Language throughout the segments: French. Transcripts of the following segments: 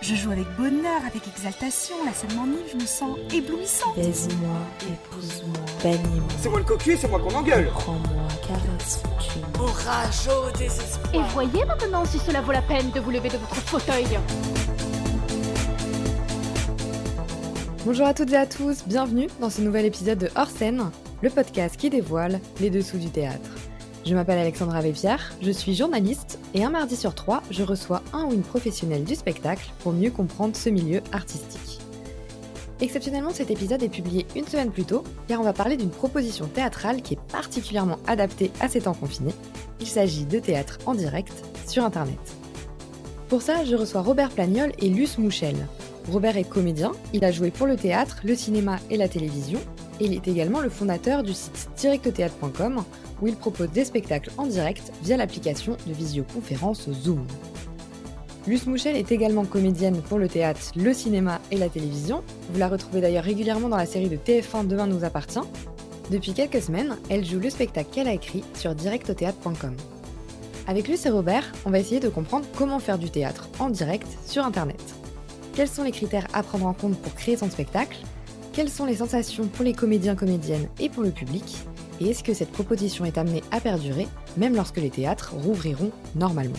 Je joue avec bonheur, avec exaltation, la scène m'enivre, je me sens éblouissante. Baise-moi, épouse-moi, bannis-moi. C'est moi le cocu, c'est moi qu'on engueule. Prends-moi, caresse, tue-moi. Orage au désespoir. Et voyez maintenant si cela vaut la peine de vous lever de votre fauteuil. Bonjour à toutes et à tous, bienvenue dans ce nouvel épisode de Hors scène, le podcast qui dévoile les dessous du théâtre. Je m'appelle Alexandra Vépierre, je suis journaliste et un mardi sur trois, je reçois un ou une professionnelle du spectacle pour mieux comprendre ce milieu artistique. Exceptionnellement, cet épisode est publié une semaine plus tôt, car on va parler d'une proposition théâtrale qui est particulièrement adaptée à ces temps confinés. Il s'agit de théâtre en direct sur Internet. Pour ça, je reçois Robert Plagnol et Luce Mouchel. Robert est comédien, il a joué pour le théâtre, le cinéma et la télévision, et il est également le fondateur du site directothéâtre.com, où il propose des spectacles en direct via l'application de visioconférence Zoom. Luce Mouchel est également comédienne pour le théâtre, le cinéma et la télévision. Vous la retrouvez d'ailleurs régulièrement dans la série de TF1 Demain nous appartient. Depuis quelques semaines, elle joue le spectacle qu'elle a écrit sur directothéâtre.com. Avec Luce et Robert, on va essayer de comprendre comment faire du théâtre en direct sur Internet. Quels sont les critères à prendre en compte pour créer son spectacle? Quelles sont les sensations pour les comédiens, comédiennes et pour le public? Et est-ce que cette proposition est amenée à perdurer, même lorsque les théâtres rouvriront normalement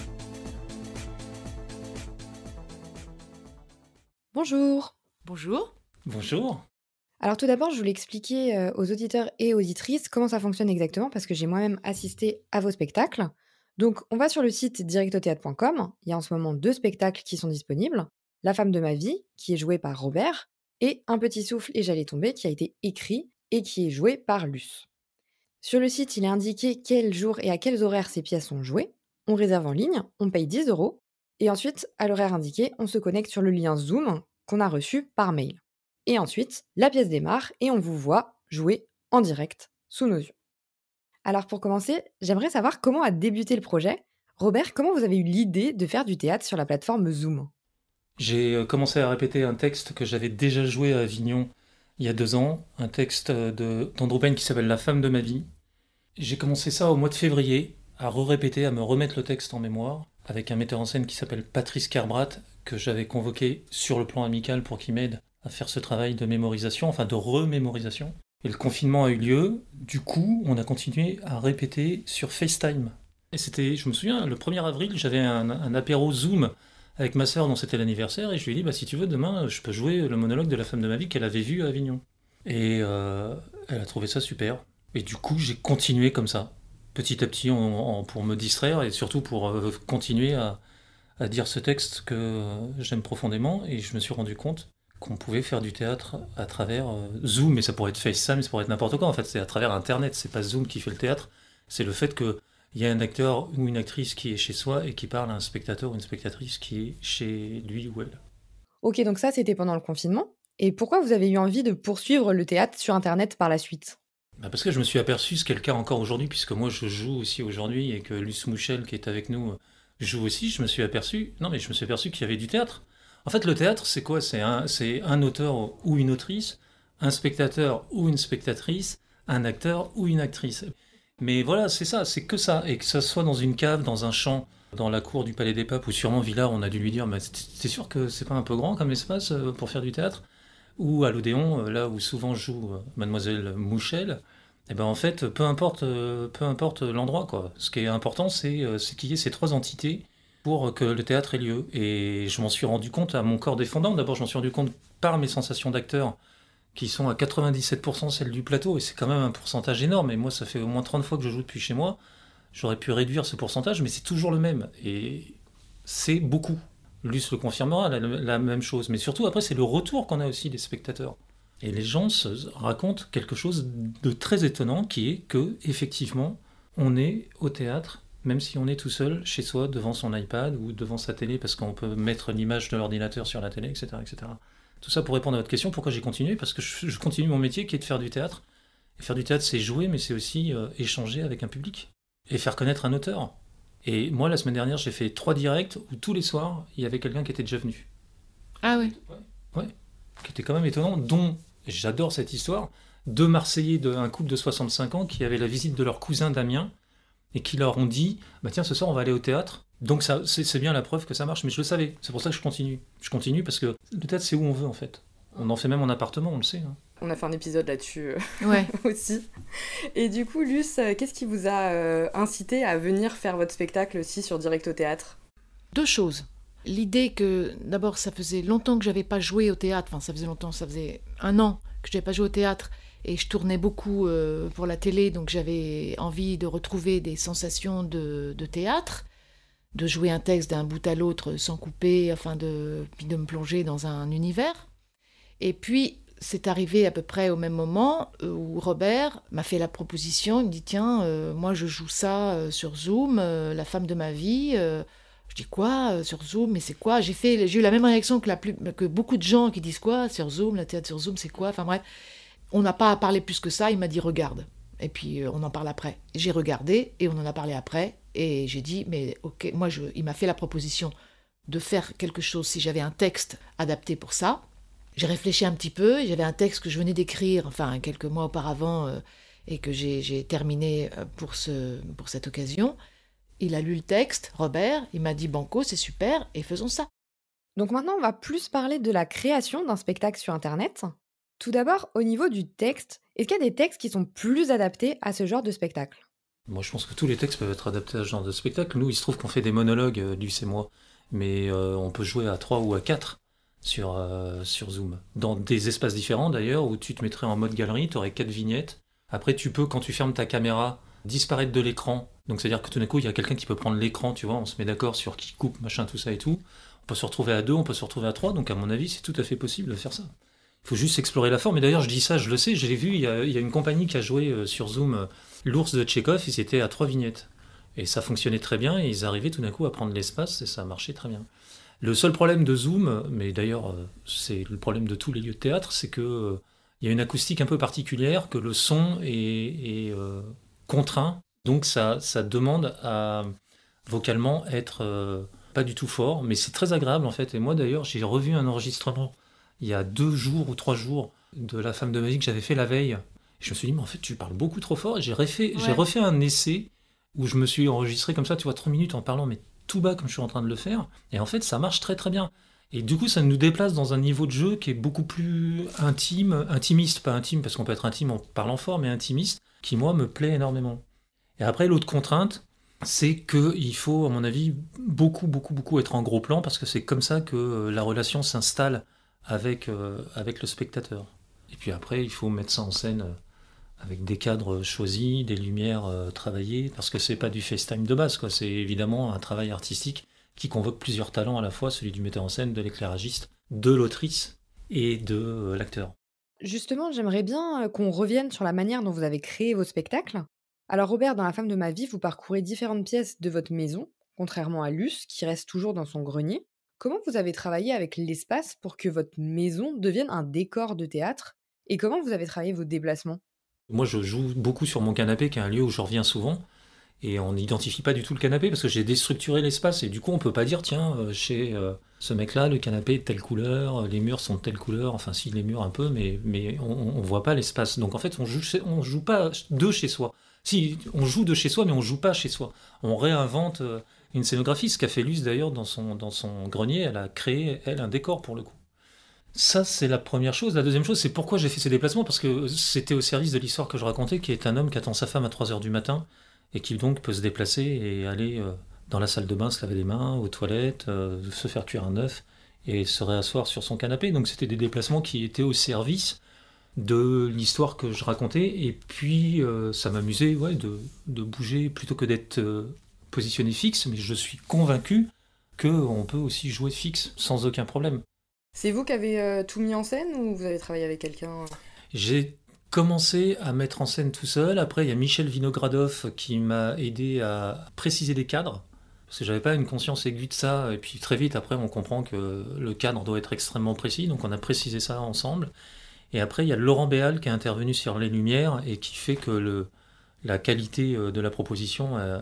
Bonjour Bonjour. Bonjour. Alors tout d'abord, je voulais expliquer euh, aux auditeurs et auditrices comment ça fonctionne exactement, parce que j'ai moi-même assisté à vos spectacles. Donc on va sur le site directothéâtre.com, il y a en ce moment deux spectacles qui sont disponibles. La femme de ma vie, qui est jouée par Robert, et Un petit souffle et j'allais tomber, qui a été écrit et qui est joué par Luce. Sur le site, il est indiqué quel jour et à quels horaires ces pièces sont jouées. On réserve en ligne, on paye 10 euros, et ensuite, à l'horaire indiqué, on se connecte sur le lien Zoom qu'on a reçu par mail. Et ensuite, la pièce démarre et on vous voit jouer en direct sous nos yeux. Alors pour commencer, j'aimerais savoir comment a débuté le projet. Robert, comment vous avez eu l'idée de faire du théâtre sur la plateforme Zoom? J'ai euh, commencé à répéter un texte que j'avais déjà joué à Avignon il y a deux ans, un texte de d'Andrew Payne qui s'appelle La femme de ma vie. J'ai commencé ça au mois de février, à re-répéter, à me remettre le texte en mémoire, avec un metteur en scène qui s'appelle Patrice Kerbrat, que j'avais convoqué sur le plan amical pour qu'il m'aide à faire ce travail de mémorisation, enfin de remémorisation. Et le confinement a eu lieu, du coup, on a continué à répéter sur FaceTime. Et c'était, je me souviens, le 1er avril, j'avais un, un apéro Zoom avec ma sœur dont c'était l'anniversaire, et je lui ai dit, bah, si tu veux, demain, je peux jouer le monologue de la femme de ma vie qu'elle avait vu à Avignon. Et euh, elle a trouvé ça super. Et du coup, j'ai continué comme ça, petit à petit, pour me distraire et surtout pour euh, continuer à, dire ce texte que j'aime profondément. Et je me suis rendu compte qu'on pouvait faire du théâtre à travers euh, Zoom, mais ça pourrait être FaceTime, ça pourrait être n'importe quoi. En fait, c'est à travers Internet. C'est pas Zoom qui fait le théâtre, c'est le fait que il y a un acteur ou une actrice qui est chez soi et qui parle à un spectateur ou une spectatrice qui est chez lui ou elle. Ok, donc ça c'était pendant le confinement. Et pourquoi vous avez eu envie de poursuivre le théâtre sur Internet par la suite? Bah, parce que je me suis aperçu, ce qui est le cas encore aujourd'hui, puisque moi je joue aussi aujourd'hui et que Luce Mouchel qui est avec nous joue aussi, je me suis aperçu, non mais je me suis aperçu qu'il y avait du théâtre. En fait, le théâtre, c'est quoi? C'est un, un auteur ou une autrice, un spectateur ou une spectatrice, un acteur ou une actrice. Mais voilà, c'est ça, c'est que ça. Et que ça soit dans une cave, dans un champ, dans la cour du Palais des Papes, ou sûrement Villard, on a dû lui dire, mais c'est sûr que c'est pas un peu grand comme espace euh, pour faire du théâtre? Ou à l'Odéon, euh, là où souvent joue euh, Mademoiselle Mouchel, eh ben en fait, peu importe, euh, peu importe l'endroit, quoi. Ce qui est important, c'est c'est qu'il y ait ces trois entités pour que le théâtre ait lieu. Et je m'en suis rendu compte à mon corps défendant. D'abord, je m'en suis rendu compte par mes sensations d'acteur, qui sont à 97% celles du plateau, et c'est quand même un pourcentage énorme. Et moi, ça fait au moins 30 fois que je joue depuis chez moi. J'aurais pu réduire ce pourcentage, mais c'est toujours le même. Et c'est beaucoup. Luce le confirmera, la, même chose. Mais surtout, après, c'est le retour qu'on a aussi des spectateurs. Et les gens se racontent quelque chose de très étonnant, qui est que, effectivement, on est au théâtre, même si on est tout seul chez soi devant son iPad ou devant sa télé, parce qu'on peut mettre l'image de l'ordinateur sur la télé, etc., etc. Tout ça pour répondre à votre question, pourquoi j'ai continué? Parce que je, je continue mon métier qui est de faire du théâtre. Et faire du théâtre, c'est jouer, mais c'est aussi euh, échanger avec un public et faire connaître un auteur. Et moi, la semaine dernière, j'ai fait trois directs où tous les soirs, il y avait quelqu'un qui était déjà venu. Ah oui. Qui était quand même étonnant, dont, j'adore cette histoire, deux Marseillais, de, un couple de 65 ans, qui avaient la visite de leur cousin Damien, et qui leur ont dit bah Tiens, ce soir, on va aller au théâtre. Donc ça, c'est bien la preuve que ça marche, mais je le savais. C'est pour ça que je continue. Je continue parce que le théâtre, c'est où on veut en fait. On en fait même en appartement, on le sait. hein. On a fait un épisode là-dessus euh, Ouais. aussi. Et du coup, Luce, euh, qu'est-ce qui vous a euh, incité à venir faire votre spectacle aussi sur Direct au théâtre? Deux choses. L'idée que, d'abord, ça faisait longtemps que j'avais pas joué au théâtre. Enfin, ça faisait longtemps, ça faisait un an que je n'avais pas joué au théâtre. Et je tournais beaucoup euh, pour la télé, donc j'avais envie de retrouver des sensations de, de théâtre, de jouer un texte d'un bout à l'autre sans couper, enfin de, puis de me plonger dans un univers. Et puis, c'est arrivé à peu près au même moment où Robert m'a fait la proposition. Il me dit Tiens, euh, moi je joue ça euh, sur Zoom, euh, la femme de ma vie. je dis quoi sur Zoom Mais c'est quoi? J'ai fait, j'ai eu la même réaction que, la plus, que beaucoup de gens qui disent quoi sur Zoom, la théâtre sur Zoom, c'est quoi? Enfin bref, on n'a pas parlé plus que ça. Il m'a dit regarde. Et puis on en parle après. J'ai regardé et on en a parlé après. Et j'ai dit mais ok, moi je, il m'a fait la proposition de faire quelque chose si j'avais un texte adapté pour ça. J'ai réfléchi un petit peu. et J'avais un texte que je venais d'écrire, enfin quelques mois auparavant, euh, et que j'ai j'ai terminé euh, pour, ce, pour cette occasion. Il a lu le texte, Robert, il m'a dit Banco, c'est super, et faisons ça. Donc maintenant, on va plus parler de la création d'un spectacle sur Internet. Tout d'abord, au niveau du texte, est-ce qu'il y a des textes qui sont plus adaptés à ce genre de spectacle? Moi, je pense que tous les textes peuvent être adaptés à ce genre de spectacle. Nous, il se trouve qu'on fait des monologues, euh, Luce et moi, mais euh, on peut jouer à 3 ou à 4 sur, euh, sur Zoom. Dans des espaces différents, d'ailleurs, où tu te mettrais en mode galerie, tu aurais 4 vignettes. Après, tu peux, quand tu fermes ta caméra, disparaître de l'écran. Donc, c'est-à-dire que tout d'un coup, il y a quelqu'un qui peut prendre l'écran, tu vois, on se met d'accord sur qui coupe, machin, tout ça et tout. On peut se retrouver à 2, on peut se retrouver à 3, donc à mon avis, c'est tout à fait possible de faire ça. Il faut juste explorer la forme. Et d'ailleurs, je dis ça, je le sais, je l'ai vu, il y, a, il y a une compagnie qui a joué euh, sur Zoom euh, l'ours de Tchekhov, ils étaient à trois vignettes. Et ça fonctionnait très bien, et ils arrivaient tout d'un coup à prendre l'espace, et ça marchait très bien. Le seul problème de Zoom, mais d'ailleurs euh, c'est le problème de tous les lieux de théâtre, c'est que euh, il y a une acoustique un peu particulière, que le son est, est, euh, contraint, donc ça, ça demande à vocalement être pas du tout fort, mais c'est très agréable en fait. Et moi d'ailleurs, j'ai revu un enregistrement il y a deux jours ou trois jours de La femme de ma vie que j'avais fait la veille. Je me suis dit, mais en fait, tu parles beaucoup trop fort. J'ai refait, j'ai Ouais. refait un essai où je me suis enregistré comme ça, tu vois, trois minutes en parlant, mais tout bas comme je suis en train de le faire. Et en fait, ça marche très très bien. Et du coup, ça nous déplace dans un niveau de jeu qui est beaucoup plus intime, intimiste, pas intime parce qu'on peut être intime en parlant fort, mais intimiste, qui moi me plaît énormément. Et après, l'autre contrainte, c'est que il faut, à mon avis, beaucoup, beaucoup, beaucoup être en gros plan parce que c'est comme ça que euh, la relation s'installe avec, euh, avec le spectateur. Et puis après, il faut mettre ça en scène euh, avec des cadres choisis, des lumières euh, travaillées, parce que c'est pas du FaceTime de base. C'est évidemment un travail artistique qui convoque plusieurs talents à la fois, celui du metteur en scène, de l'éclairagiste, de l'autrice et de euh, l'acteur. Justement, j'aimerais bien euh, qu'on revienne sur la manière dont vous avez créé vos spectacles. Alors Robert, dans La femme de ma vie, vous parcourez différentes pièces de votre maison, contrairement à Luce, qui reste toujours dans son grenier. Comment vous avez travaillé avec l'espace pour que votre maison devienne un décor de théâtre? Et comment vous avez travaillé vos déplacements? Moi, je joue beaucoup sur mon canapé, qui est un lieu où je reviens souvent. Et on n'identifie pas du tout le canapé parce que j'ai déstructuré l'espace. Et du coup, on peut pas dire, tiens, euh, chez euh, ce mec-là, le canapé est de telle couleur, euh, les murs sont de telle couleur. Enfin, si, les murs un peu, mais, mais on, on voit pas l'espace. Donc en fait, on joue, on joue pas de chez soi. Si, on joue de chez soi, mais on joue pas chez soi. On réinvente une scénographie. Ce qu'a fait Luce d'ailleurs dans son, dans son grenier, elle a créé, elle, un décor pour le coup. Ça, c'est la première chose. La deuxième chose, c'est pourquoi j'ai fait ces déplacements, parce que c'était au service de l'histoire que je racontais, qui est un homme qui attend sa femme à 3 heures du matin, et qui donc peut se déplacer et aller euh, dans la salle de bain, se laver les mains, aux toilettes, euh, se faire cuire un œuf, et se réasseoir sur son canapé. Donc c'était des déplacements qui étaient au service de l'histoire que je racontais, et puis euh, ça m'amusait de, de bouger plutôt que d'être positionné fixe, mais je suis convaincu qu'on peut aussi jouer fixe sans aucun problème. C'est vous qui avez euh, tout mis en scène ou vous avez travaillé avec quelqu'un J'ai commencé à mettre en scène tout seul. Après, il y a Michel Vinogradov qui m'a aidé à préciser les cadres. Parce que j'avais pas une conscience aiguë de ça. Et puis très vite, après, on comprend que le cadre doit être extrêmement précis. Donc on a précisé ça ensemble. Et après, il y a Laurent Béal qui est intervenu sur les lumières et qui fait que la qualité euh, de la proposition a,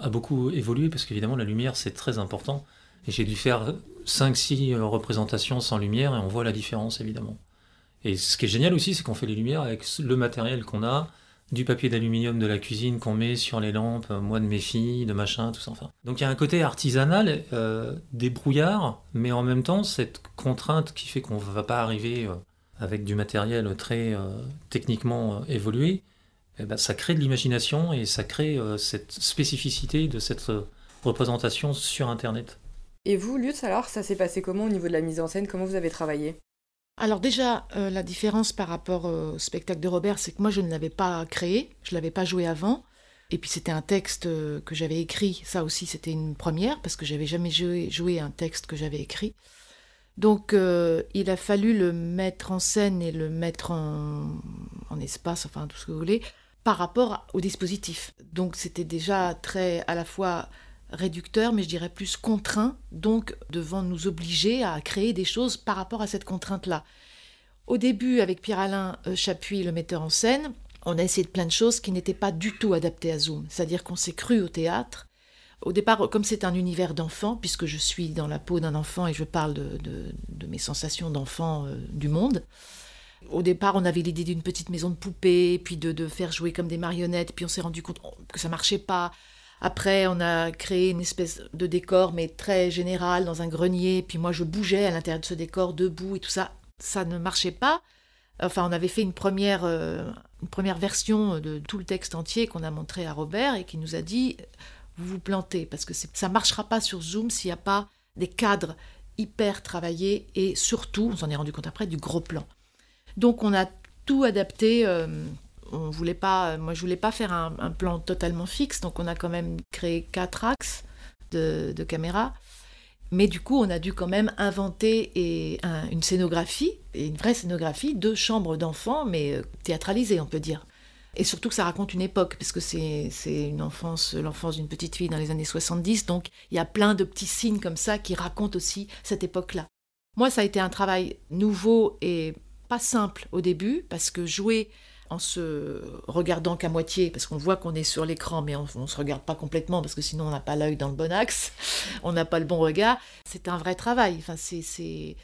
a beaucoup évolué. Parce qu'évidemment, la lumière, c'est très important. Et j'ai dû faire 5-6 représentations sans lumière et on voit la différence, évidemment. Et ce qui est génial aussi, c'est qu'on fait les lumières avec le matériel qu'on a, du papier d'aluminium de la cuisine qu'on met sur les lampes, euh, moi de mes filles, de machin, tout ça. Donc il y a un côté artisanal, euh, débrouillard, mais en même temps cette contrainte qui fait qu'on ne va pas arriver euh, avec du matériel très techniquement évolué, eh ben, ça crée de l'imagination et ça crée cette spécificité de cette représentation sur Internet. Et vous, Lutz, alors, ça s'est passé comment au niveau de la mise en scène? Comment vous avez travaillé? Alors déjà, euh, la différence par rapport au spectacle de Robert, c'est que moi, je ne l'avais pas créé, je ne l'avais pas joué avant. Et puis c'était un texte euh, que j'avais écrit, ça aussi c'était une première, parce que j'avais jamais joué, un texte que j'avais écrit. Donc euh, il a fallu le mettre en scène et le mettre en, en espace, enfin tout ce que vous voulez, par rapport au dispositif. Donc c'était déjà très à la fois réducteur, mais je dirais plus contraint, donc devant nous obliger à créer des choses par rapport à cette contrainte-là. Au début, avec Pierre-Alain euh, Chapuis, le metteur en scène, on a essayé de plein de choses qui n'étaient pas du tout adaptées à Zoom. C'est-à-dire qu'on s'est cru au théâtre. Au départ, comme c'est un univers d'enfant, puisque je suis dans la peau d'un enfant et je parle de, mes sensations d'enfant euh, du monde, au départ, on avait l'idée d'une petite maison de poupées, puis de, de, faire jouer comme des marionnettes, puis on s'est rendu compte que ça marchait pas. Après, on a créé une espèce de décor, mais très général, dans un grenier. Puis moi, je bougeais à l'intérieur de ce décor, debout et tout ça. Ça ne marchait pas. Enfin, on avait fait une première, euh, une première version de tout le texte entier qu'on a montré à Robert et qui nous a dit vous vous plantez parce que ça ne marchera pas sur Zoom s'il n'y a pas des cadres hyper travaillés et surtout, on s'en est rendu compte après, du gros plan. Donc, on a tout adapté. Euh, on voulait pas, moi je voulais pas faire un, plan totalement fixe, donc on a quand même créé quatre axes de, caméra. Mais du coup, on a dû quand même inventer et une scénographie, et une vraie scénographie de chambres d'enfants, mais euh, théâtralisée, on peut dire. Et surtout que ça raconte une époque, parce que c'est une enfance, l'enfance d'une petite fille dans les années 70, donc il y a plein de petits signes comme ça qui racontent aussi cette époque-là. Moi, ça a été un travail nouveau et pas simple au début, parce que jouer en se regardant qu'à moitié, parce qu'on voit qu'on est sur l'écran, mais on ne se regarde pas complètement, parce que sinon on n'a pas l'œil dans le bon axe, on n'a pas le bon regard. C'est un vrai travail. Enfin, c'est,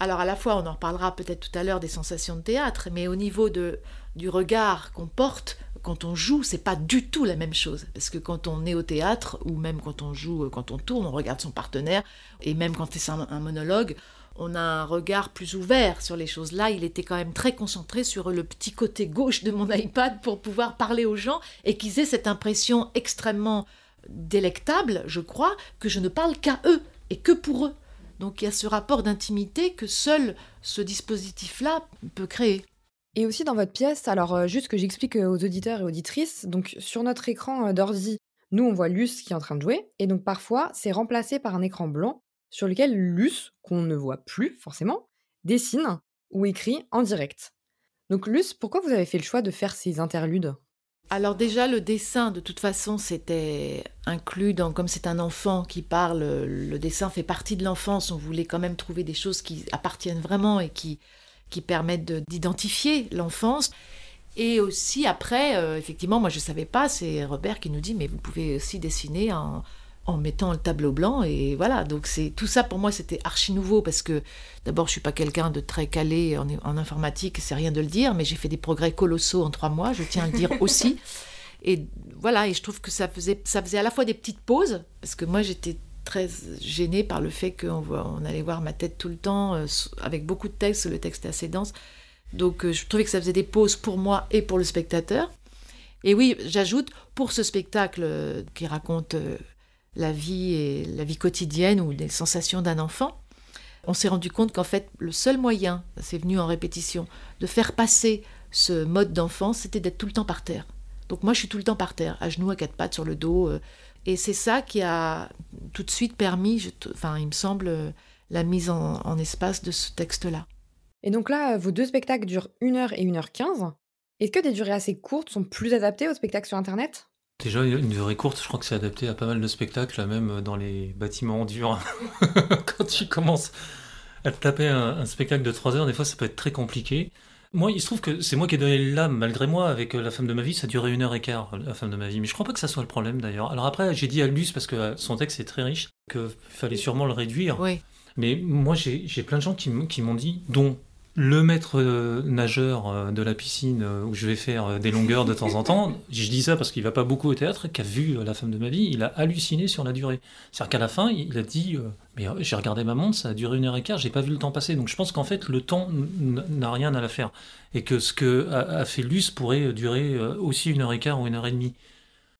Alors à la fois, on en reparlera peut-être tout à l'heure des sensations de théâtre, mais au niveau de, du regard qu'on porte quand on joue, c'est pas du tout la même chose. Parce que quand on est au théâtre, ou même quand on joue, quand on tourne, on regarde son partenaire, et même quand c'est un monologue, on a un regard plus ouvert sur les choses. Là, il était quand même très concentré sur le petit côté gauche de mon iPad pour pouvoir parler aux gens et qu'ils aient cette impression extrêmement délectable, je crois, que je ne parle qu'à eux et que pour eux. Donc il y a ce rapport d'intimité que seul ce dispositif-là peut créer. Et aussi dans votre pièce, alors euh, juste que j'explique aux auditeurs et auditrices, donc sur notre écran euh, d'ordi, nous on voit Luce qui est en train de jouer, et donc parfois c'est remplacé par un écran blanc sur lequel Luce, qu'on ne voit plus forcément, dessine ou écrit en direct. Donc Luce, pourquoi vous avez fait le choix de faire ces interludes? Alors déjà, le dessin, de toute façon, c'était inclus dans, comme c'est un enfant qui parle, le dessin fait partie de l'enfance. On voulait quand même trouver des choses qui appartiennent vraiment et qui, qui permettent d'identifier l'enfance. Et aussi après, euh, effectivement, moi je ne savais pas, c'est Robert qui nous dit, mais vous pouvez aussi dessiner en, en mettant le tableau blanc et voilà. Donc c'est tout ça pour moi c'était archi nouveau parce que d'abord je suis pas quelqu'un de très calé en, en informatique c'est rien de le dire mais j'ai fait des progrès colossaux en trois mois je tiens à le dire aussi. Et voilà et je trouve que ça faisait ça faisait à la fois des petites pauses parce que moi j'étais très gênée par le fait qu'on on allait voir ma tête tout le temps euh, avec beaucoup de texte le texte est assez dense. Donc euh, je trouvais que ça faisait des pauses pour moi et pour le spectateur. Et oui j'ajoute pour ce spectacle euh, qui raconte la vie et la vie quotidienne ou les sensations d'un enfant, on s'est rendu compte qu'en fait, le seul moyen, c'est venu en répétition, de faire passer ce mode d'enfance, c'était d'être tout le temps par terre. Donc moi, je suis tout le temps par terre, à genoux, à quatre pattes, sur le dos. Euh, et c'est ça qui a tout de suite permis, enfin, il me semble, la mise en, en espace de ce texte-là. Et donc là, vos deux spectacles durent 1 heure et 1 heure 15 Est-ce que des durées assez courtes sont plus adaptées aux spectacles sur Internet? Déjà, une durée courte, je crois que c'est adapté à pas mal de spectacles, même dans les bâtiments durs. Quand tu commences à te taper un, spectacle de 3 heures, des fois, ça peut être très compliqué. Moi, il se trouve que c'est moi qui ai donné l'âme, malgré moi, avec euh, La femme de ma vie, ça durait une heure et quart, La femme de ma vie. Mais je crois pas que ça soit le problème, d'ailleurs. Alors après, j'ai dit à Luce, parce que euh, son texte est très riche, qu'il fallait sûrement le réduire. Oui. Mais moi, j'ai plein de gens qui m'ont dit, dont le maître euh, nageur euh, de la piscine euh, où je vais faire des longueurs de temps en temps, je dis ça parce qu'il va pas beaucoup au théâtre, qui a vu la femme de ma vie, il a halluciné sur la durée. C'est-à-dire qu'à la fin, il a dit Mais j'ai regardé ma montre, ça a duré une heure et quart, j'ai pas vu le temps passer. Donc je pense qu'en fait, le temps n'a rien à la faire. Et que ce que a, fait Luce pourrait durer aussi une heure et quart ou une heure et demie.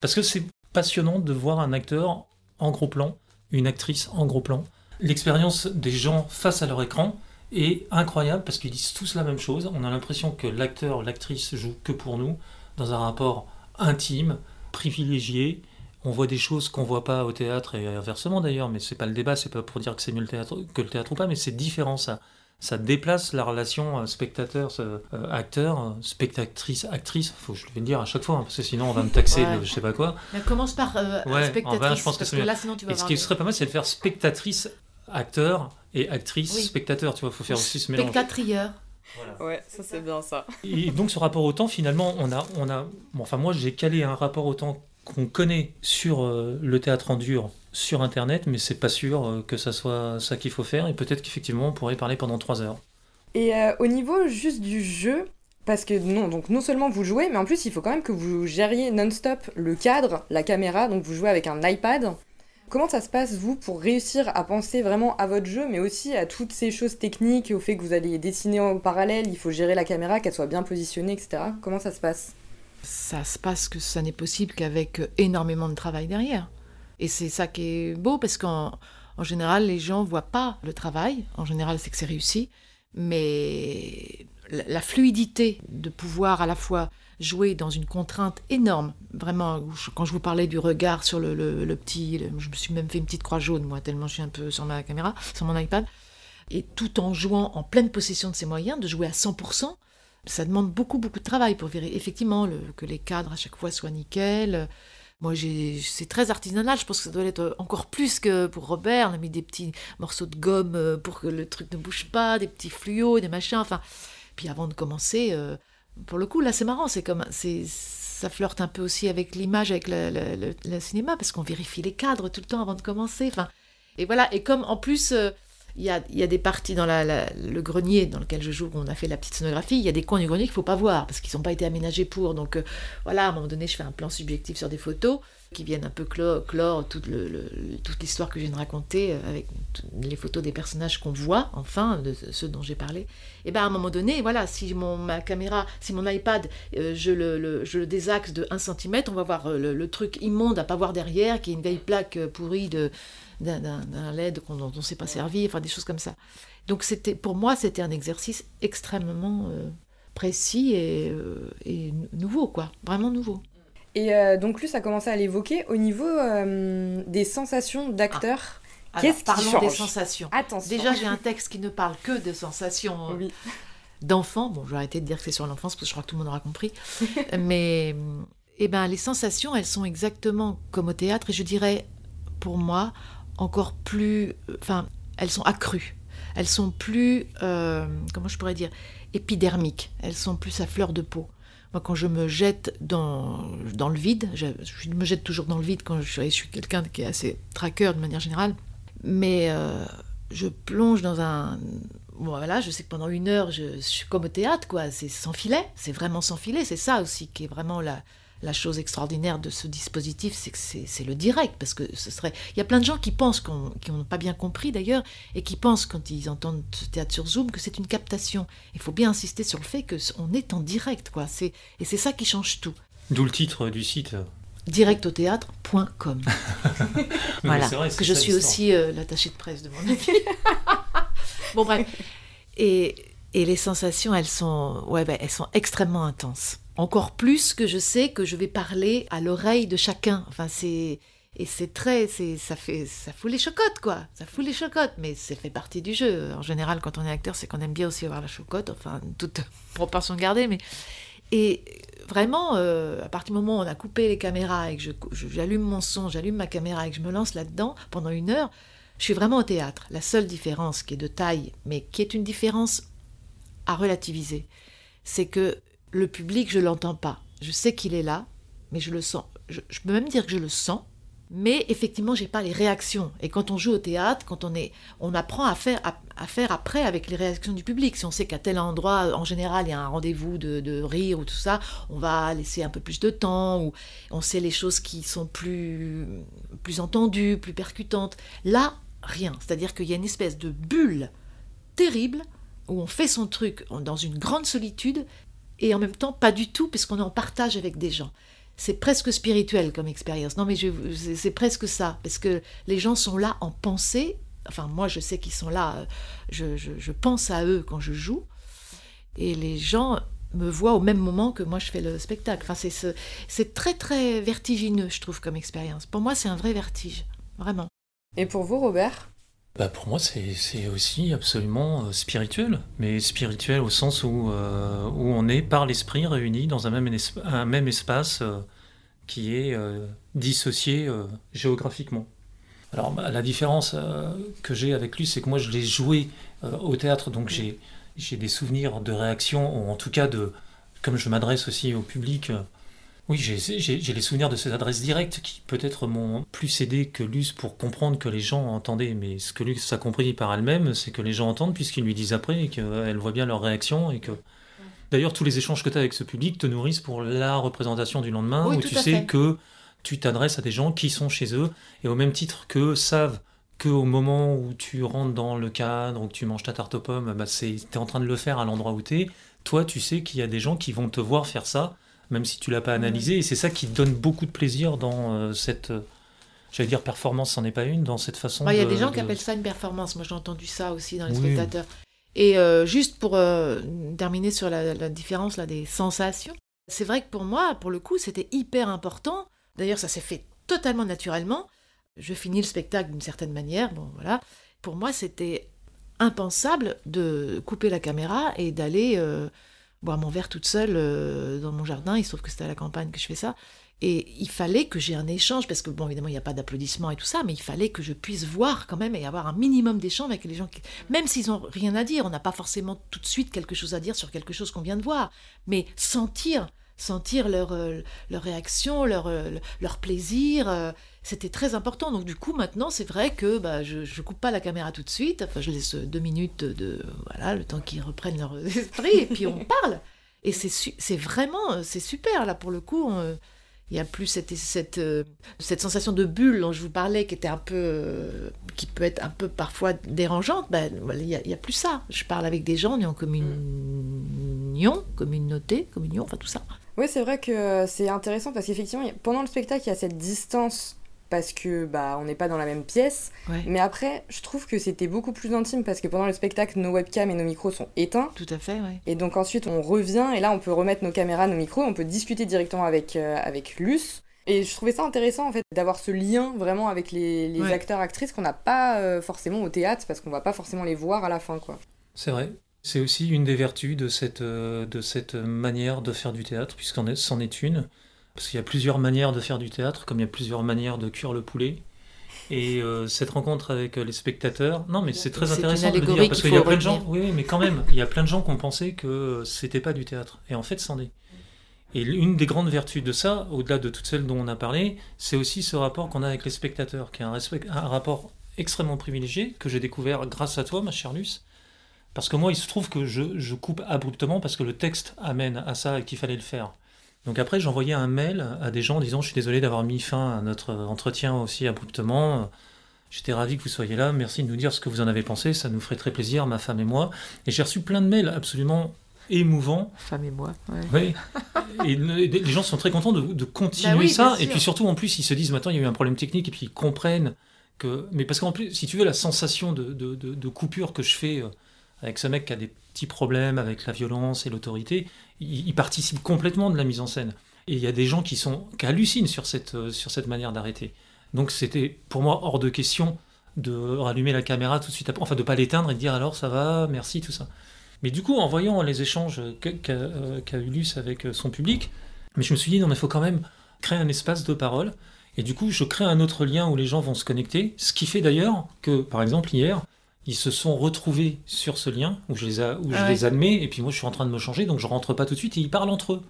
Parce que c'est passionnant de voir un acteur en gros plan, une actrice en gros plan. L'expérience des gens face à leur écran est incroyable parce qu'ils disent tous la même chose. On a l'impression que l'acteur, l'actrice joue que pour nous, dans un rapport intime, privilégié. On voit des choses qu'on voit pas au théâtre et inversement d'ailleurs, mais c'est pas le débat, c'est pas pour dire que c'est mieux le théâtre que le théâtre ou pas, mais c'est différent ça. Ça déplace la relation euh, spectateur, euh, euh, spectatrice, actrice. Faut que je le dire à chaque fois, hein, parce que sinon on va me taxer Ouais. de je sais pas quoi. Mais commence par euh, Ouais, en spectatrice, bas, je pense que parce c'est que mieux. là, sinon tu vas Et ce qui serait pas mal, c'est de faire spectatrice, acteur et actrice, Oui. spectateur. Tu vois, faut faire aussi ce mélange. Spectatrieur. Ouais, ça c'est bien ça. Et donc ce rapport au temps, finalement, on a, on a, bon, enfin moi j'ai calé un rapport au temps qu'on connaît sur euh, le théâtre en dur sur Internet, mais c'est pas sûr euh, que ça soit ça qu'il faut faire. Et peut-être qu'effectivement on pourrait parler pendant trois heures. Et euh, au niveau juste du jeu, parce que non, donc non seulement vous jouez, mais en plus il faut quand même que vous gériez non-stop le cadre, la caméra, donc vous jouez avec un iPad. Comment ça se passe, vous, pour réussir à penser vraiment à votre jeu, mais aussi à toutes ces choses techniques, au fait que vous allez dessiner en parallèle, il faut gérer la caméra, qu'elle soit bien positionnée, etc. Comment ça se passe? Ça se passe que ça n'est possible qu'avec énormément de travail derrière. Et c'est ça qui est beau parce qu'en en général, les gens voient pas le travail. En général, c'est que c'est réussi. Mais la fluidité de pouvoir à la fois jouer dans une contrainte énorme, vraiment, quand je vous parlais du regard sur le, le- petit, je me suis même fait une petite croix jaune, moi, tellement je suis un peu sur ma caméra, sur mon iPad, et tout en jouant en pleine possession de ses moyens, de jouer à 100%, ça demande beaucoup, beaucoup de travail pour vérifier effectivement que les cadres à chaque fois soient nickel. Moi, c'est très artisanal. Je pense que ça doit être encore plus que pour Robert. On a mis des petits morceaux de gomme euh, pour que le truc ne bouge pas, des petits fluos, des machins. Enfin, puis avant de commencer, euh, pour le coup, là, c'est marrant. C'est comme, c'est, ça flirte un peu aussi avec l'image, avec le, cinéma, parce qu'on vérifie les cadres tout le temps avant de commencer. Enfin, et voilà. Et comme en plus. euh, il y, a, y a des parties dans la- le grenier dans lequel je joue, où on a fait la petite scénographie, il y a des coins du grenier qu'il faut pas voir, parce qu'ils n'ont pas été aménagés pour. Donc euh, voilà, à un moment donné, je fais un plan subjectif sur des photos qui viennent un peu clore, toute, l'histoire que je viens de raconter, euh, avec les photos des personnages qu'on voit, enfin, de ceux dont j'ai parlé. Et bien à un moment donné, voilà, si mon, ma caméra, si mon iPad, euh, je, le, désaxe de 1 cm, on va voir euh, le, truc immonde à pas voir derrière, qui est une vieille plaque pourrie de d'un- LED qu'on- dont on ne s'est pas servi, enfin des choses comme ça. Donc c'était pour moi c'était un exercice extrêmement précis et, et nou- nouveau quoi, vraiment nouveau. Et euh, donc, Luce a commencé à l'évoquer au niveau euh, des sensations d'acteur. Alors, Qu'est-ce qui parlons change des sensations. Attention. Déjà j'ai un texte qui ne parle que de sensations euh, Oui. d'enfant. Bon, je vais arrêter de dire que c'est sur l'enfance parce que je crois que tout le monde aura compris. Mais eh ben, les sensations, elles sont exactement comme au théâtre et je dirais, pour moi, encore plus. Enfin, elles sont accrues. Elles sont plus. euh, comment je pourrais dire Épidermiques. Elles sont plus à fleur de peau. Moi, quand je me jette dans, dans le vide, je, me jette toujours dans le vide quand je suis, je suis quelqu'un qui est assez traqueur de manière générale, mais euh, je plonge dans un. Bon, voilà, je sais que pendant une heure, je, je suis comme au théâtre, quoi. C'est sans filet, c'est vraiment sans filet. C'est ça aussi qui est vraiment la, la chose extraordinaire de ce dispositif, c'est que c'est le direct, parce que ce serait. Il y a plein de gens qui pensent, qu'on- qui n'ont pas bien compris d'ailleurs, et qui pensent quand ils entendent ce théâtre sur Zoom que c'est une captation. Il faut bien insister sur le fait que on est en direct, quoi. C'est et c'est ça qui change tout. D'où le titre du site. directautheatre.com. Mais Voilà, vrai, parce que je suis aussi euh, l'attachée de presse de mon ami. bon bref, et, et les sensations, elles sont, ouais, ben, elles sont extrêmement intenses. Encore plus que je sais que je vais parler à l'oreille de chacun. Enfin, c'est et c'est très, c'est, ça fait, ça fout les chocottes quoi. Ça fout les chocottes, mais ça fait partie du jeu. En général, quand on est acteur, c'est qu'on aime bien aussi avoir la chocotte. Enfin, toute proportion gardée, mais et vraiment, euh, à partir du moment où on a coupé les caméras et que j'allume mon son, j'allume ma caméra et que je me lance là-dedans pendant une heure, je suis vraiment au théâtre. La seule différence qui est de taille, mais qui est une différence à relativiser, c'est que le public, je l'entends pas. Je sais qu'il est là, mais je le sens. Je, peux même dire que je le sens, Mais effectivement, j'ai pas les réactions. Et quand on joue au théâtre, quand on est, on apprend à faire, à, à faire après avec les réactions du public. Si on sait qu'à tel endroit, en général, il y a un rendez-vous de, de rire ou tout ça, on va laisser un peu plus de temps. Ou on sait les choses qui sont plus, plus entendues, plus percutantes. Là, rien. C'est-à-dire qu'il y a une espèce de bulle terrible où on fait son truc dans une grande solitude et en même temps pas du tout puisqu'on est en partage avec des gens. C'est presque spirituel comme expérience. Non mais c'est presque ça parce que les gens sont là en pensée. Enfin moi je sais qu'ils sont là. euh, Je, je- pense à eux quand je joue et les gens me voient au même moment que moi je fais le spectacle. Enfin c'est ce- c'est très très vertigineux je trouve comme expérience. Pour moi c'est un vrai vertige vraiment. Et pour vous, Robert? Bah pour moi, c'est aussi absolument euh, spirituel, mais spirituel au sens où, euh, où on est par l'esprit réunis dans un même, un même espace euh, qui est dissocié géographiquement. Alors bah, la différence que j'ai avec lui, c'est que moi je l'ai joué au théâtre, donc j'ai des souvenirs de réaction, ou en tout cas de, comme je m'adresse aussi au public, oui, j'ai les souvenirs de ces adresses directes qui peut-être m'ont plus aidé que Luce pour comprendre que les gens entendaient. Mais ce que Luce a compris par elle-même, c'est que les gens entendent puisqu'ils lui disent après et qu'elle voit bien leur réaction et que... D'ailleurs, tous les échanges que tu as avec ce public te nourrissent pour la représentation du lendemain Oui, où tu sais fait. que tu t'adresses à des gens qui sont chez eux et au même titre que savent qu'au moment où tu rentres dans le cadre ou que tu manges ta tarte aux pommes, bah tu es en train de le faire à l'endroit où tu es. Toi, tu sais qu'il y a des gens qui vont te voir faire ça même si tu l'as pas analysé. Et c'est ça qui donne beaucoup de plaisir dans euh, cette, euh, j'allais dire performance, c'en est pas une, dans cette façon. Ouais, Il y a de- des gens qui appellent ça une performance. Moi, j'ai entendu ça aussi dans les Oui. spectateurs. Et euh, juste pour terminer sur la, la différence là, des sensations, c'est vrai que pour moi, pour le coup, c'était hyper important. D'ailleurs, ça s'est fait totalement naturellement. Je finis le spectacle d'une certaine manière. Bon, voilà. Pour moi, c'était impensable de couper la caméra et d'aller euh, boire mon verre toute seule euh, dans mon jardin. Il se trouve que c'était à la campagne que je fais ça. Et il fallait que j'ai un échange, parce que bon, évidemment, il n'y a pas d'applaudissements et tout ça, mais il fallait que je puisse voir quand même et avoir un minimum d'échange avec les gens, même s'ils n'ont rien à dire. On n'a pas forcément tout de suite quelque chose à dire sur quelque chose qu'on vient de voir, mais sentir, sentir leur, euh, leur réaction, leur, euh, leur plaisir, euh, c'était très important. Donc du coup, maintenant, c'est vrai que bah, je ne coupe pas la caméra tout de suite, enfin, je laisse deux minutes de, voilà, le temps qu'ils reprennent leur esprit, et puis on parle. Et c'est vraiment, c'est super, là, pour le coup. il n'y a plus cette, cette, cette sensation de bulle dont je vous parlais, qui était un peu, qui peut être un peu parfois dérangeante. Ben, il n'y a, a plus ça. Je parle avec des gens, on est en communion, communauté, communion, enfin tout ça. Oui, c'est vrai que euh, c'est intéressant parce qu'effectivement, pendant le spectacle, il y a cette distance parce que bah on n'est pas dans la même pièce. Ouais, Mais après, je trouve que c'était beaucoup plus intime parce que pendant le spectacle, nos webcams et nos micros sont éteints. tout à fait, ouais. Et donc ensuite, on revient et là, on peut remettre nos caméras, nos micros, on peut discuter directement avec, euh, avec Luce. Et je trouvais ça intéressant en fait d'avoir ce lien vraiment avec les, les Ouais. acteurs actrices qu'on n'a pas euh, forcément au théâtre parce qu'on va pas forcément les voir à la fin quoi. C'est vrai. C'est aussi une des vertus de cette, euh, de cette manière de faire du théâtre, puisqu'en est- c'en est une. Parce qu'il y a plusieurs manières de faire du théâtre, comme il y a plusieurs manières de cuire le poulet. Et euh, cette rencontre avec euh, les spectateurs, non mais c'est très intéressant de le dire, parce qu'il y a plein de gens, oui, mais quand même, il y a plein de gens qui ont pensé que c'était pas du théâtre. Et en fait, c'en est. Et une des grandes vertus de ça, au-delà de toutes celles dont on a parlé, c'est aussi ce rapport qu'on a avec les spectateurs, qui est un, respect- un rapport extrêmement privilégié, que j'ai découvert grâce à toi, ma chère Luce. Parce que moi, il se trouve que je, je coupe abruptement parce que le texte amène à ça et qu'il fallait le faire. Donc après, j'envoyais un mail à des gens en disant Je suis désolé d'avoir mis fin à notre entretien aussi abruptement. J'étais ravi que vous soyez là. Merci de nous dire ce que vous en avez pensé. Ça nous ferait très plaisir, ma femme et moi. Et j'ai reçu plein de mails absolument émouvants Femme et moi. ouais. oui. Et le- et les gens sont très contents de, de continuer Bah oui, ça. Et puis surtout, en plus, ils se disent maintenant, il y a eu un problème technique, et puis ils comprennent que. Mais parce qu'en plus, si tu veux, la sensation de, de, de- de coupure que je fais euh, avec ce mec qui a des petits problèmes avec la violence et l'autorité, il, participe complètement de la mise en scène. Et il y a des gens qui, sont, qui hallucinent sur cette, euh, sur cette manière d'arrêter. Donc c'était pour moi hors de question de rallumer la caméra tout de suite après, enfin de pas l'éteindre et de dire alors ça va, merci, tout ça. Mais du coup, en voyant les échanges qu'a euh, qu'a eu Luce avec euh, son public, mais je me suis dit non, mais il faut quand même créer un espace de parole. Et du coup, je crée un autre lien où les gens vont se connecter. Ce qui fait d'ailleurs que, par exemple, hier, ils se sont retrouvés sur ce lien où je les, a- où je Ah ouais. les admets, et puis moi je suis en train de me changer, donc je rentre pas tout de suite, et ils parlent entre eux.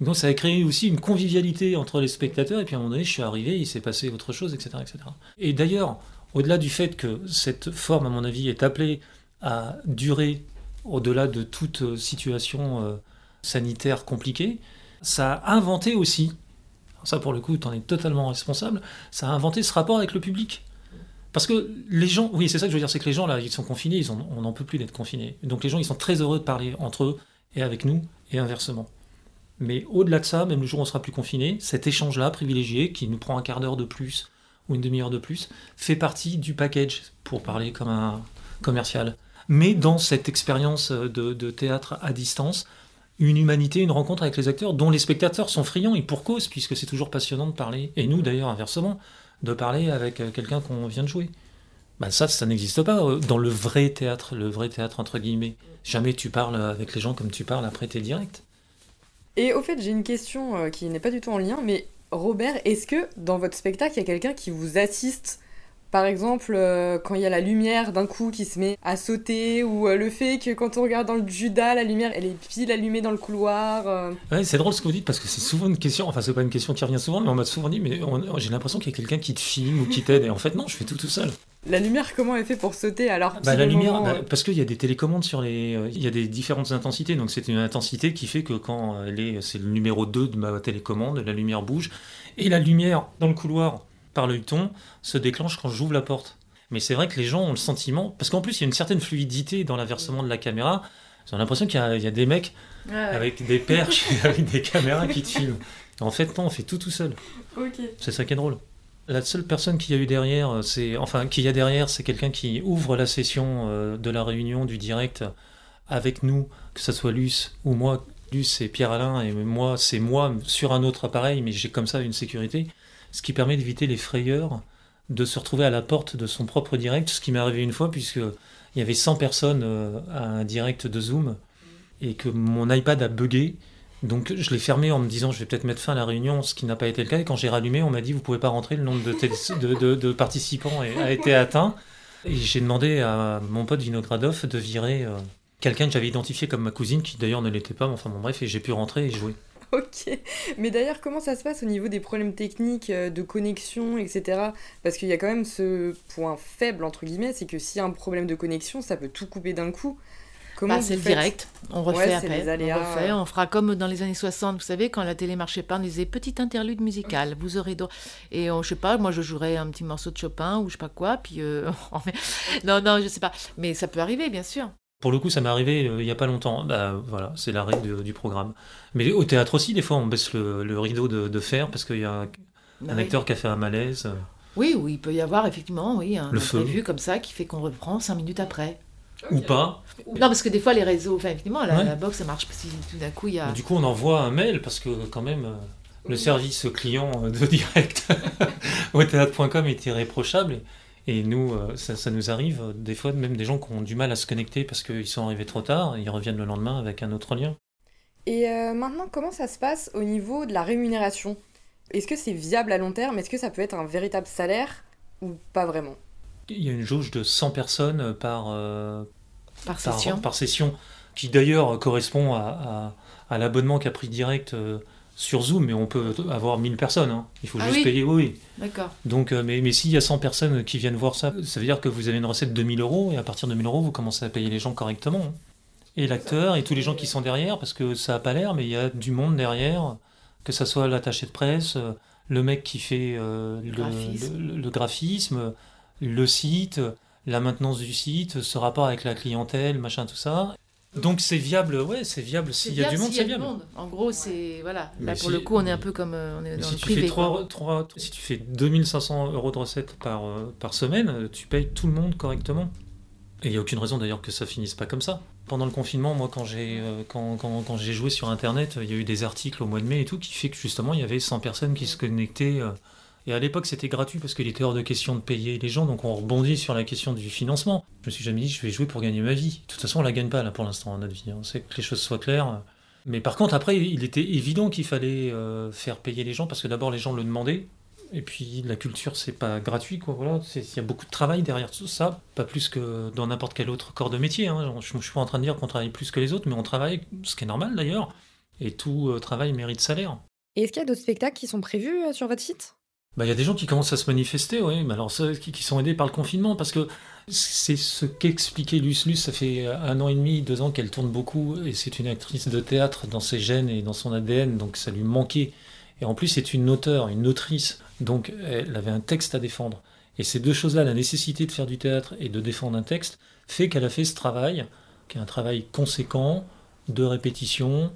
Donc ça a créé aussi une convivialité entre les spectateurs, et puis à un moment donné, je suis arrivé, il s'est passé autre chose, etc. etc. Et d'ailleurs, au-delà du fait que cette forme, à mon avis, est appelée à durer au-delà de toute situation euh, sanitaire compliquée, ça a inventé aussi, ça pour le coup, tu en es totalement responsable, ça a inventé ce rapport avec le public. Parce que les gens, oui, c'est ça que je veux dire, c'est que les gens, là, ils sont confinés, ils ont- on n'en peut plus d'être confinés. Donc les gens, ils sont très heureux de parler entre eux et avec nous, et inversement. Mais au-delà de ça, même le jour où on sera plus confiné, cet échange-là, privilégié, qui nous prend un quart d'heure de plus ou une demi-heure de plus, fait partie du package, pour parler comme un commercial. Mais dans cette expérience de, de théâtre à distance, une humanité, une rencontre avec les acteurs dont les spectateurs sont friands, et pour cause, puisque c'est toujours passionnant de parler, et nous d'ailleurs inversement, de parler avec euh, quelqu'un qu'on vient de jouer. Ben ça, ça n'existe pas euh, dans le vrai théâtre, le vrai théâtre entre guillemets. Jamais tu parles avec les gens comme tu parles après tes directs. Et au fait, j'ai une question euh, qui n'est pas du tout en lien, mais Robert, est-ce que dans votre spectacle, il y a quelqu'un qui vous assiste Par exemple, euh, quand il y a la lumière d'un coup qui se met à sauter, ou euh, le fait que quand on regarde dans le Judas, la lumière, elle est pile allumée dans le couloir. euh. Ouais, c'est drôle ce que vous dites parce que c'est souvent une question, enfin c'est pas une question qui revient souvent, mais on m'a souvent dit, mais j'ai l'impression qu'il y a quelqu'un qui te filme ou qui t'aide, et en fait non, je fais tout tout seul. La lumière, comment elle fait pour sauter alors? Bah, la lumière, moment, bah, parce qu'il y a des télécommandes sur les. Il y a des différentes intensités, donc c'est une intensité qui fait que quand. C'est le numéro 2 de ma télécommande, la lumière bouge. Et la lumière dans le couloir, par l'œilleton, se déclenche quand j'ouvre la porte. Mais c'est vrai que les gens ont le sentiment. Parce qu'en plus, il y a une certaine fluidité dans l'inversement de la caméra. Ils ont l'impression qu'il y, a- il y a des mecs avec des perches, avec des caméras qui te filment. En fait, non, on fait tout tout seul. C'est ça qui est drôle. La seule personne qu'il y a eu derrière, c'est enfin qu'il y a derrière, c'est quelqu'un qui ouvre la session euh, de la réunion du direct avec nous, que ce soit Luce ou moi. Luce c'est Pierre Alain et moi c'est moi sur un autre appareil, mais j'ai comme ça une sécurité, ce qui permet d'éviter les frayeurs de se retrouver à la porte de son propre direct, ce qui m'est arrivé une fois puisque il y avait 100 personnes euh, à un direct de Zoom et que mon iPad a bugué donc je l'ai fermé en me disant je vais peut-être mettre fin à la réunion, ce qui n'a pas été le cas. Et quand j'ai rallumé, on m'a dit vous pouvez pas rentrer, le nombre de, de, participants a été atteint. Et j'ai demandé à mon pote Vinogradov de virer euh, quelqu'un que j'avais identifié comme ma cousine, qui d'ailleurs ne l'était pas, mais enfin bon bref, et j'ai pu rentrer et jouer. Ok. Mais d'ailleurs, comment ça se passe au niveau des problèmes techniques, euh, de connexion, etc. Parce qu'il y a quand même ce point faible, entre guillemets, c'est que s'il y a un problème de connexion, ça peut tout couper d'un coup. Comment Bah, c'est le direct. On refait Ouais, après. aléas. On refait. On fera comme dans les années 60, vous savez, quand la télé marchait pas, on disait petit interlude musical. Vous aurez droit. Et on, je sais pas, moi je jouerais un petit morceau de Chopin ou je sais pas quoi. Puis euh, non, non, je sais pas. Mais ça peut arriver, bien sûr. Pour le coup, ça m'est arrivé euh, il y a pas longtemps. Bah, voilà, c'est la règle de- du programme. Mais au théâtre aussi, des fois, on baisse le, le rideau de, de fer parce qu'il y a un, Bah un oui. acteur qui a fait un malaise. Oui, oui, il peut y avoir effectivement, oui, un Le feu. imprévu comme ça qui fait qu'on reprend cinq minutes après. Ou pas. Non, parce que des fois les réseaux, enfin effectivement, la, Ouais. la box ça marche pas si tout d'un coup il y a. Du coup, on envoie un mail parce que quand même, euh, le service client euh, de direct au théâtre.com est irréprochable. Et nous, euh, ça, ça nous arrive euh, des fois, même des gens qui ont du mal à se connecter parce qu'ils sont arrivés trop tard, et ils reviennent le lendemain avec un autre lien. Et euh, maintenant, comment ça se passe au niveau de la rémunération? Est-ce que c'est viable à long terme? Est-ce que ça peut être un véritable salaire ou pas vraiment? Il y a une jauge de 100 personnes par, euh, par par, session. par session, qui d'ailleurs correspond à, à- à l'abonnement qu'a pris direct euh, sur Zoom, mais on peut avoir 1000 personnes. hein. Il faut Ah juste oui. payer, oui. oui. D'accord. Donc, euh, mais, mais s'il y a 100 personnes qui viennent voir ça, ça veut dire que vous avez une recette de 1000 euros, et à partir de 1000 euros, vous commencez à payer les gens correctement. hein. Et l'acteur, et tous les gens qui sont derrière, parce que ça n'a pas l'air, mais il y a du monde derrière, que ça soit l'attaché de presse, euh, le mec qui fait euh, le, graphisme. le- le graphisme, le site, la maintenance du site, ce rapport avec la clientèle, machin, tout ça. Donc c'est viable, ouais, c'est viable. S'il y a du monde, c'est viable. monde. En gros, c'est voilà. Là Mais pour le coup, on est un peu comme euh, on est dans si le tu, privé. fais quoi. trois- trois- si tu fais 2500 euros de recettes par, euh, par semaine, tu payes tout le monde correctement. Et il n'y a aucune raison d'ailleurs que ça finisse pas comme ça. Pendant le confinement, moi, quand j'ai euh, quand, quand- quand j'ai joué sur Internet, il y a eu des articles au mois de mai et tout qui fait que justement, il y avait 100 personnes qui se connectaient. Et à l'époque, c'était gratuit parce qu'il était hors de question de payer les gens. Donc on rebondit sur la question du financement. Je me suis jamais dit, je vais jouer pour gagner ma vie. De toute façon, on la gagne pas là pour l'instant, notre vie. On sait que les choses soient claires. Mais par contre, après, il était évident qu'il fallait euh, faire payer les gens parce que d'abord, les gens le demandaient. Et puis, la culture, c'est pas gratuit, quoi. Voilà, il y a beaucoup de travail derrière tout ça, pas plus que dans n'importe quel autre corps de métier. hein. Je, je suis pas en train de dire qu'on travaille plus que les autres, mais on travaille, ce qui est normal d'ailleurs. Et tout euh, travail mérite salaire. Et est-ce qu'il y a d'autres spectacles qui sont prévus euh, sur votre site? Bah, Il y a des gens qui commencent à se manifester, oui, mais alors qui, sont aidés par le confinement, parce que c'est ce qu'expliquait Luce. Luce, ça fait un an et demi, deux ans qu'elle tourne beaucoup, et c'est une actrice de théâtre dans ses gènes et dans son ADN, donc ça lui manquait. Et en plus, c'est une auteure, une autrice, donc elle avait un texte à défendre. Et ces deux choses-là, la nécessité de faire du théâtre et de défendre un texte, fait qu'elle a fait ce travail, qui est un travail conséquent, de répétition,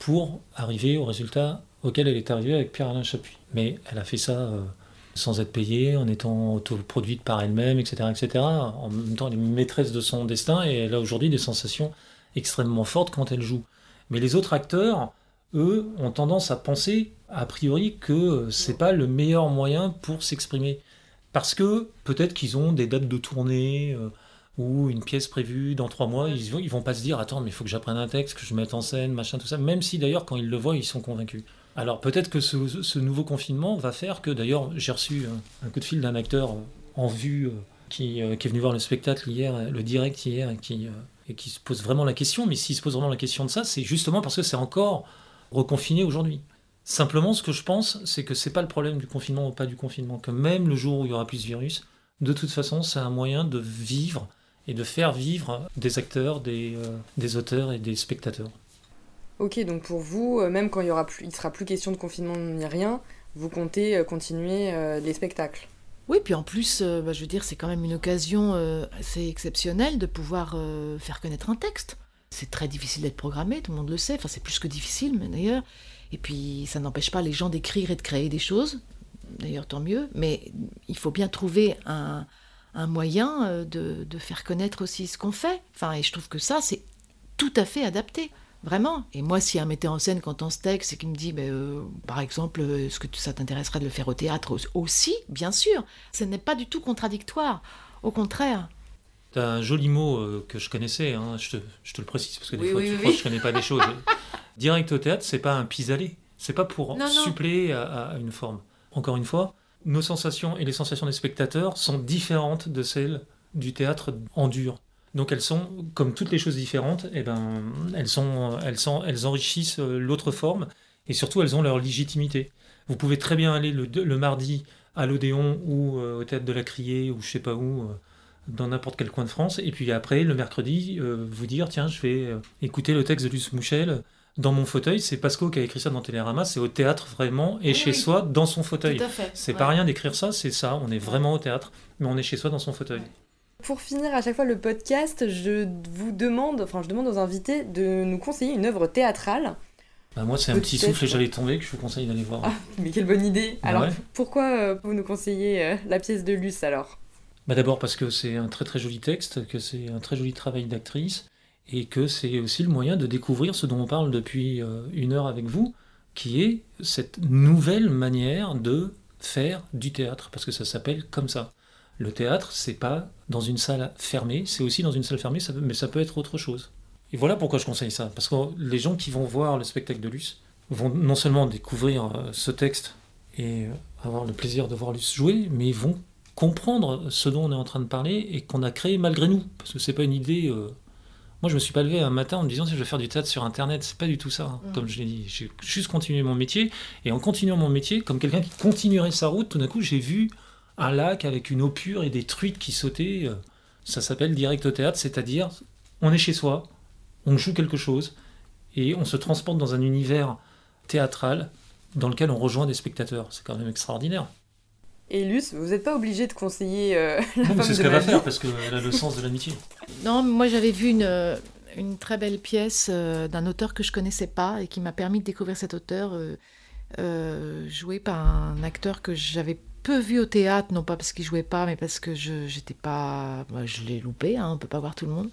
pour arriver au résultat auquel elle est arrivée avec Pierre-Alain Chapuis. Mais elle a fait ça euh, sans être payée, en étant autoproduite par elle-même, etc., etc. En même temps, elle est maîtresse de son destin et elle a aujourd'hui des sensations extrêmement fortes quand elle joue. Mais les autres acteurs, eux, ont tendance à penser, a priori, que c'est pas le meilleur moyen pour s'exprimer. Parce que peut-être qu'ils ont des dates de tournée euh, ou une pièce prévue dans trois mois, ils, vont- vont pas se dire attends mais il faut que j'apprenne un texte, que je mette en scène, machin tout ça. Même si d'ailleurs quand ils le voient ils sont convaincus. Alors peut-être que ce, nouveau confinement va faire que d'ailleurs j'ai reçu un, coup de fil d'un acteur en vue euh, qui, euh, qui est venu voir le spectacle hier, le direct hier, et qui, euh, et qui se pose vraiment la question. Mais s'il se pose vraiment la question de ça, c'est justement parce que c'est encore reconfiné aujourd'hui. Simplement, ce que je pense, c'est que c'est pas le problème du confinement ou pas du confinement. Que même le jour où il y aura plus de virus, de toute façon, c'est un moyen de vivre et de faire vivre des acteurs, des, des auteurs et des spectateurs. Ok, donc pour vous, euh, même quand il y aura plus, il sera plus question de confinement ni rien, vous comptez euh, continuer euh, les spectacles. Oui, puis en plus, bah, je veux dire, c'est quand même une occasion assez exceptionnelle de pouvoir faire connaître un texte. C'est très difficile d'être programmé, tout le monde le sait, enfin c'est plus que difficile, mais d'ailleurs. Et puis ça n'empêche pas les gens d'écrire et de créer des choses, d'ailleurs tant mieux, mais il faut bien trouver un, moyen de, de faire connaître aussi ce qu'on fait. Enfin, et je trouve que ça, c'est tout à fait adapté. Vraiment. Et moi, si un metteur en scène qui entend ce texte et qui me dit, ben, euh, par exemple, euh, est-ce que ça t'intéresserait de le faire au théâtre au- aussi Bien sûr. Ce n'est pas du tout contradictoire. Au contraire. T'as un joli mot euh, que je connaissais, hein, je, te, je te le précise, parce que des Oui, fois oui, tu oui, crois oui. que je connais pas des choses. Direct au théâtre, c'est pas un pis-aller. C'est pas pour Non, non. suppléer à, à une forme. Encore une fois, nos sensations et les sensations des spectateurs sont différentes de celles du théâtre en dur. Donc elles sont, comme toutes les choses différentes, eh ben, elles, sont, elles, sont, elles enrichissent euh, l'autre forme et surtout elles ont leur légitimité. Vous pouvez très bien aller le, le mardi à l'Odéon ou euh, au théâtre de la Criée ou je sais pas où, euh, dans n'importe quel coin de France, et puis après, le mercredi, euh, vous dire tiens, je vais écouter le texte de Luce Mouchel dans mon fauteuil. C'est Pasco qui a écrit ça dans Télérama, c'est au théâtre vraiment et Oui, chez oui. soi dans son fauteuil. C'est Ouais. pas rien d'écrire ça, c'est ça, on est vraiment au théâtre, mais on est chez soi dans son fauteuil. Pour finir à chaque fois le podcast, je vous demande, enfin je demande aux invités de nous conseiller une œuvre théâtrale. Bah, moi, c'est un petit souffle et j'allais tomber que je vous conseille d'aller voir. Ah, mais quelle bonne idée Bah Alors ouais. pourquoi euh, vous nous conseillez euh, la pièce de Luce alors? Bah D'abord parce que c'est un très très joli texte, que c'est un très joli travail d'actrice, et que c'est aussi le moyen de découvrir ce dont on parle depuis euh, une heure avec vous, qui est cette nouvelle manière de faire du théâtre, parce que ça s'appelle comme ça. Le théâtre, c'est pas dans une salle fermée, c'est aussi dans une salle fermée, ça peut- mais ça peut être autre chose. Et voilà pourquoi je conseille ça, parce que les gens qui vont voir le spectacle de Luce vont non seulement découvrir euh, ce texte et euh, avoir le plaisir de voir Luce jouer, mais ils vont comprendre ce dont on est en train de parler et qu'on a créé malgré nous. Parce que c'est pas une idée. euh, Moi, je me suis pas levé un matin en me disant si je vais faire du théâtre sur Internet. C'est pas du tout ça, hein, Mm. comme je l'ai dit. J'ai juste continué mon métier. Et en continuant mon métier, comme quelqu'un qui continuerait sa route, tout d'un coup, j'ai vu un lac avec une eau pure et des truites qui sautaient. euh, Ça s'appelle direct au théâtre, c'est-à-dire on est chez soi, on joue quelque chose et on se transporte dans un univers théâtral dans lequel on rejoint des spectateurs. C'est quand même extraordinaire. Et Luce, vous n'êtes pas obligé de conseiller euh, la Non, mais femme c'est ce qu'elle va faire parce qu'elle a le sens de l'amitié. Non, moi j'avais vu une, euh, une très belle pièce euh, d'un auteur que je connaissais pas et qui m'a permis de découvrir cet auteur euh, euh, joué par un acteur que j'avais peu vu au théâtre, non pas parce qu'il jouait pas, mais parce que je j'étais pas, je l'ai loupé, hein, on peut pas voir tout le monde.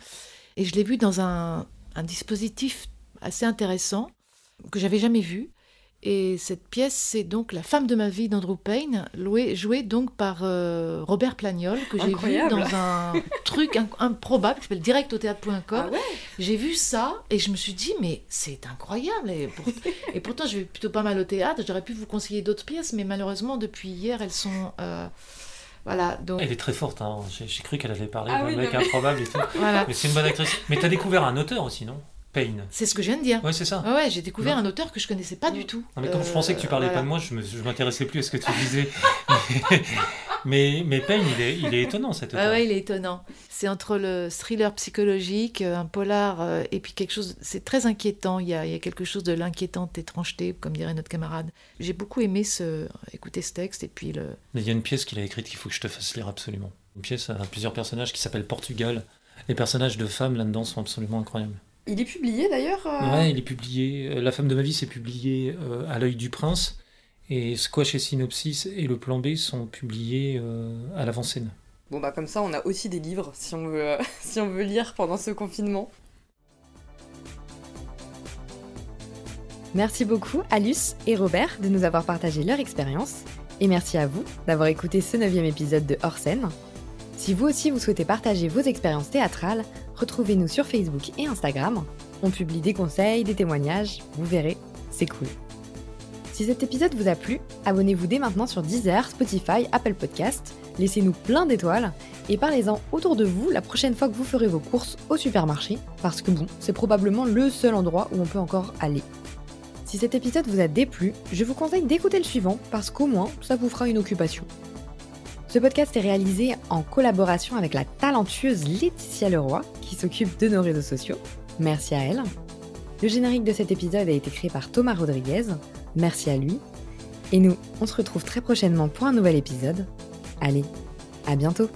Et je l'ai vu dans un, un dispositif assez intéressant que j'avais jamais vu. Et cette pièce, c'est donc La femme de ma vie d'Andrew Payne, louée- jouée donc par euh, Robert Plagnol, que j'ai vu dans un truc improbable qui s'appelle directautheatre.com. Ah ouais J'ai vu ça et je me suis dit, mais c'est incroyable. Et, pour- et pourtant, je vais plutôt pas mal au théâtre. J'aurais pu vous conseiller d'autres pièces, mais malheureusement, depuis hier, elles sont. euh, voilà, donc. Elle est très forte, hein. j'ai cru qu'elle allait parler Ah d'un oui, mec non, mais- improbable et tout. Voilà. Mais c'est une bonne actrice. Mais t'as découvert un auteur aussi, non? Payne. C'est ce que je viens de dire. Ouais, c'est ça. Ouais, ouais, j'ai découvert Non. un auteur que je connaissais pas du tout. Non, mais comme je pensais que tu Euh, parlais voilà. pas de moi, je me- je m'intéressais plus à ce que tu disais. mais, mais Payne, il est, il est étonnant cet auteur. Ouais, ouais, il est étonnant. C'est entre le thriller psychologique, un polar, euh, et puis quelque chose. C'est très inquiétant. Il y, a, il y a quelque chose de l'inquiétante étrangeté, comme dirait notre camarade. J'ai beaucoup aimé ce, écouter ce texte, et puis le. Mais il y a une pièce qu'il a écrite qu'il faut que je te fasse lire absolument. Une pièce à plusieurs personnages qui s'appelle Portugal. Les personnages de femmes là-dedans sont absolument incroyables. Il est publié d'ailleurs euh, Ouais, il est publié. euh, La femme de ma vie, c'est publié euh, à l'œil du prince. Et Squash et Synopsis et le plan B sont publiés euh, à l'avant-scène. Bon bah comme ça on a aussi des livres si on veut, euh, si on veut lire pendant ce confinement. Merci beaucoup à Luce et Robert de nous avoir partagé leur expérience. Et merci à vous d'avoir écouté ce neuvième épisode de Hors scène. Si vous aussi vous souhaitez partager vos expériences théâtrales, retrouvez-nous sur Facebook et Instagram. On publie des conseils, des témoignages, vous verrez, c'est cool. Si cet épisode vous a plu, abonnez-vous dès maintenant sur Deezer, Spotify, Apple Podcast, laissez-nous plein d'étoiles et parlez-en autour de vous la prochaine fois que vous ferez vos courses au supermarché, parce que bon, c'est probablement le seul endroit où on peut encore aller. Si cet épisode vous a déplu, je vous conseille d'écouter le suivant, parce qu'au moins, ça vous fera une occupation. Ce podcast est réalisé en collaboration avec la talentueuse Laetitia Leroy, qui s'occupe de nos réseaux sociaux. Merci à elle. Le générique de cet épisode a été créé par Thomas Rodriguez. Merci à lui. Et nous, on se retrouve très prochainement pour un nouvel épisode. Allez, à bientôt